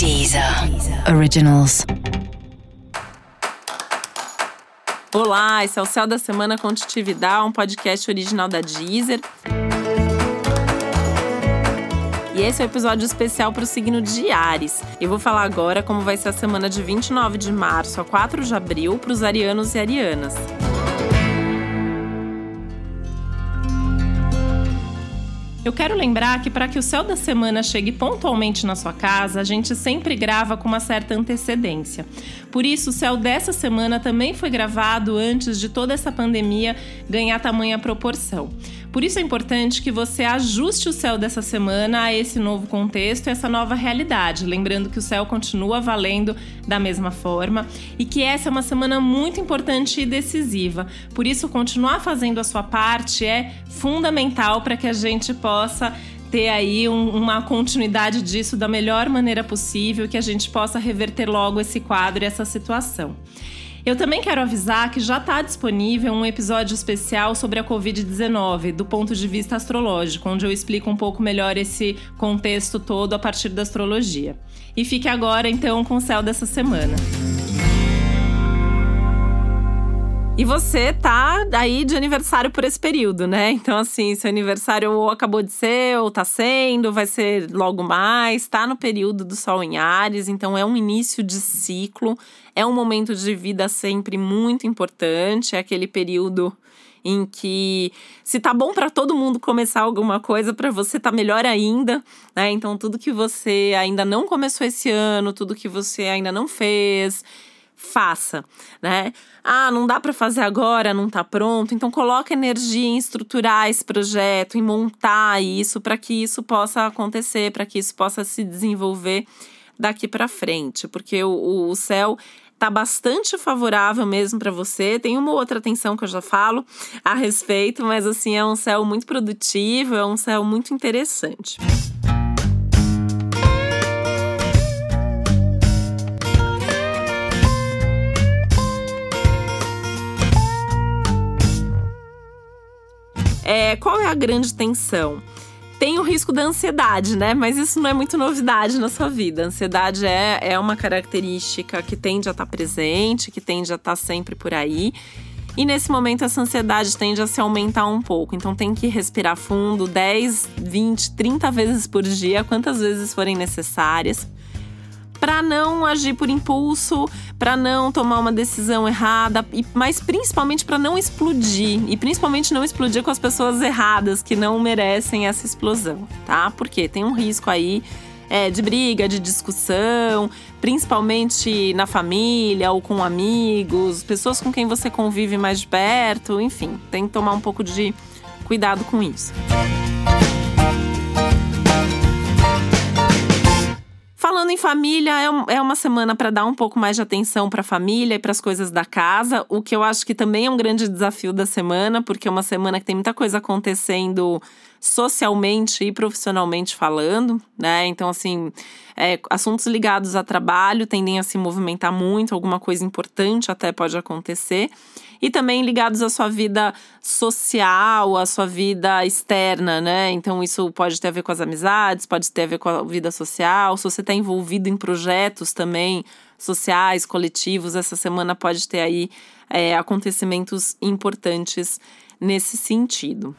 Deezer Originals. Olá, esse é o Céu da Semana com Titividade, um podcast original da Deezer. E esse é o um episódio especial para o signo de Ares. Eu vou falar agora como vai ser a semana de 29 de março a 4 de abril para os arianos e arianas. Eu quero lembrar que para que o céu da semana chegue pontualmente na sua casa, a gente sempre grava com uma certa antecedência. Por isso, o céu dessa semana também foi gravado antes de toda essa pandemia ganhar tamanha proporção. Por isso é importante que você ajuste o céu dessa semana a esse novo contexto, essa nova realidade. Lembrando que o céu continua valendo da mesma forma e que essa é uma semana muito importante e decisiva. Por isso, continuar fazendo a sua parte é fundamental para que a gente possa ter aí um, uma continuidade disso da melhor maneira possível, que a gente possa reverter logo esse quadro e essa situação. Eu também quero avisar que já está disponível um episódio especial sobre a Covid-19, do ponto de vista astrológico, onde eu explico um pouco melhor esse contexto todo a partir da astrologia. E fique agora, então, com o céu dessa semana. E você tá aí de aniversário por esse período, né? Então, assim, seu aniversário ou acabou de ser, ou tá sendo, vai ser logo mais, tá no período do Sol em Ares, então é um início de ciclo, é um momento de vida sempre muito importante, é aquele período em que se tá bom para todo mundo começar alguma coisa, para você tá melhor ainda, né? Então tudo que você ainda não começou esse ano, tudo que você ainda não fez, faça, né? Ah, não dá para fazer agora, não está pronto. Então coloca energia em estruturar esse projeto, em montar isso para que isso possa acontecer, para que isso possa se desenvolver daqui para frente, porque o, o céu tá bastante favorável mesmo para você. Tem uma outra atenção que eu já falo a respeito, mas assim é um céu muito produtivo, é um céu muito interessante. É, qual é a grande tensão? Tem o risco da ansiedade, né? Mas isso não é muito novidade na sua vida. A ansiedade é, é uma característica que tende a estar presente, que tende a estar sempre por aí. E nesse momento essa ansiedade tende a se aumentar um pouco. Então tem que respirar fundo 10, 20, 30 vezes por dia, quantas vezes forem necessárias para não agir por impulso, para não tomar uma decisão errada, e, mas principalmente para não explodir e principalmente não explodir com as pessoas erradas que não merecem essa explosão, tá? Porque tem um risco aí é, de briga, de discussão, principalmente na família ou com amigos, pessoas com quem você convive mais de perto, enfim, tem que tomar um pouco de cuidado com isso. Falando em família, é, é uma semana para dar um pouco mais de atenção para a família e para as coisas da casa, o que eu acho que também é um grande desafio da semana, porque é uma semana que tem muita coisa acontecendo socialmente e profissionalmente falando, né? Então, assim, é, assuntos ligados a trabalho tendem a se movimentar muito, alguma coisa importante até pode acontecer e também ligados à sua vida social, à sua vida externa, né? Então isso pode ter a ver com as amizades, pode ter a ver com a vida social. Se você está envolvido em projetos também sociais, coletivos, essa semana pode ter aí é, acontecimentos importantes nesse sentido.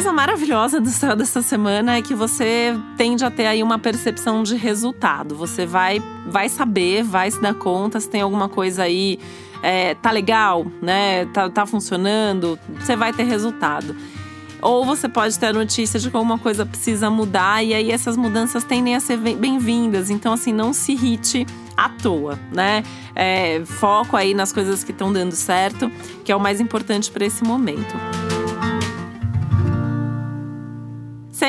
Coisa maravilhosa do céu dessa semana é que você tende a ter aí uma percepção de resultado. Você vai, vai saber, vai se dar conta se tem alguma coisa aí, é, tá legal, né? Tá, tá funcionando, você vai ter resultado. Ou você pode ter a notícia de que alguma coisa precisa mudar e aí essas mudanças tendem a ser bem-vindas. Então, assim, não se irrite à toa, né? É, foco aí nas coisas que estão dando certo, que é o mais importante para esse momento.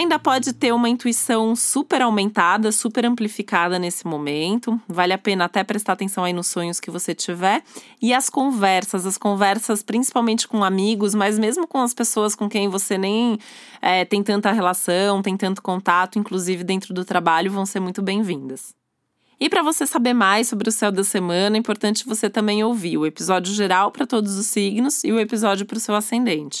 Ainda pode ter uma intuição super aumentada, super amplificada nesse momento. Vale a pena até prestar atenção aí nos sonhos que você tiver. E as conversas, as conversas principalmente com amigos, mas mesmo com as pessoas com quem você nem é, tem tanta relação, tem tanto contato, inclusive dentro do trabalho, vão ser muito bem-vindas. E para você saber mais sobre o céu da semana, é importante você também ouvir o episódio geral para todos os signos e o episódio para o seu ascendente.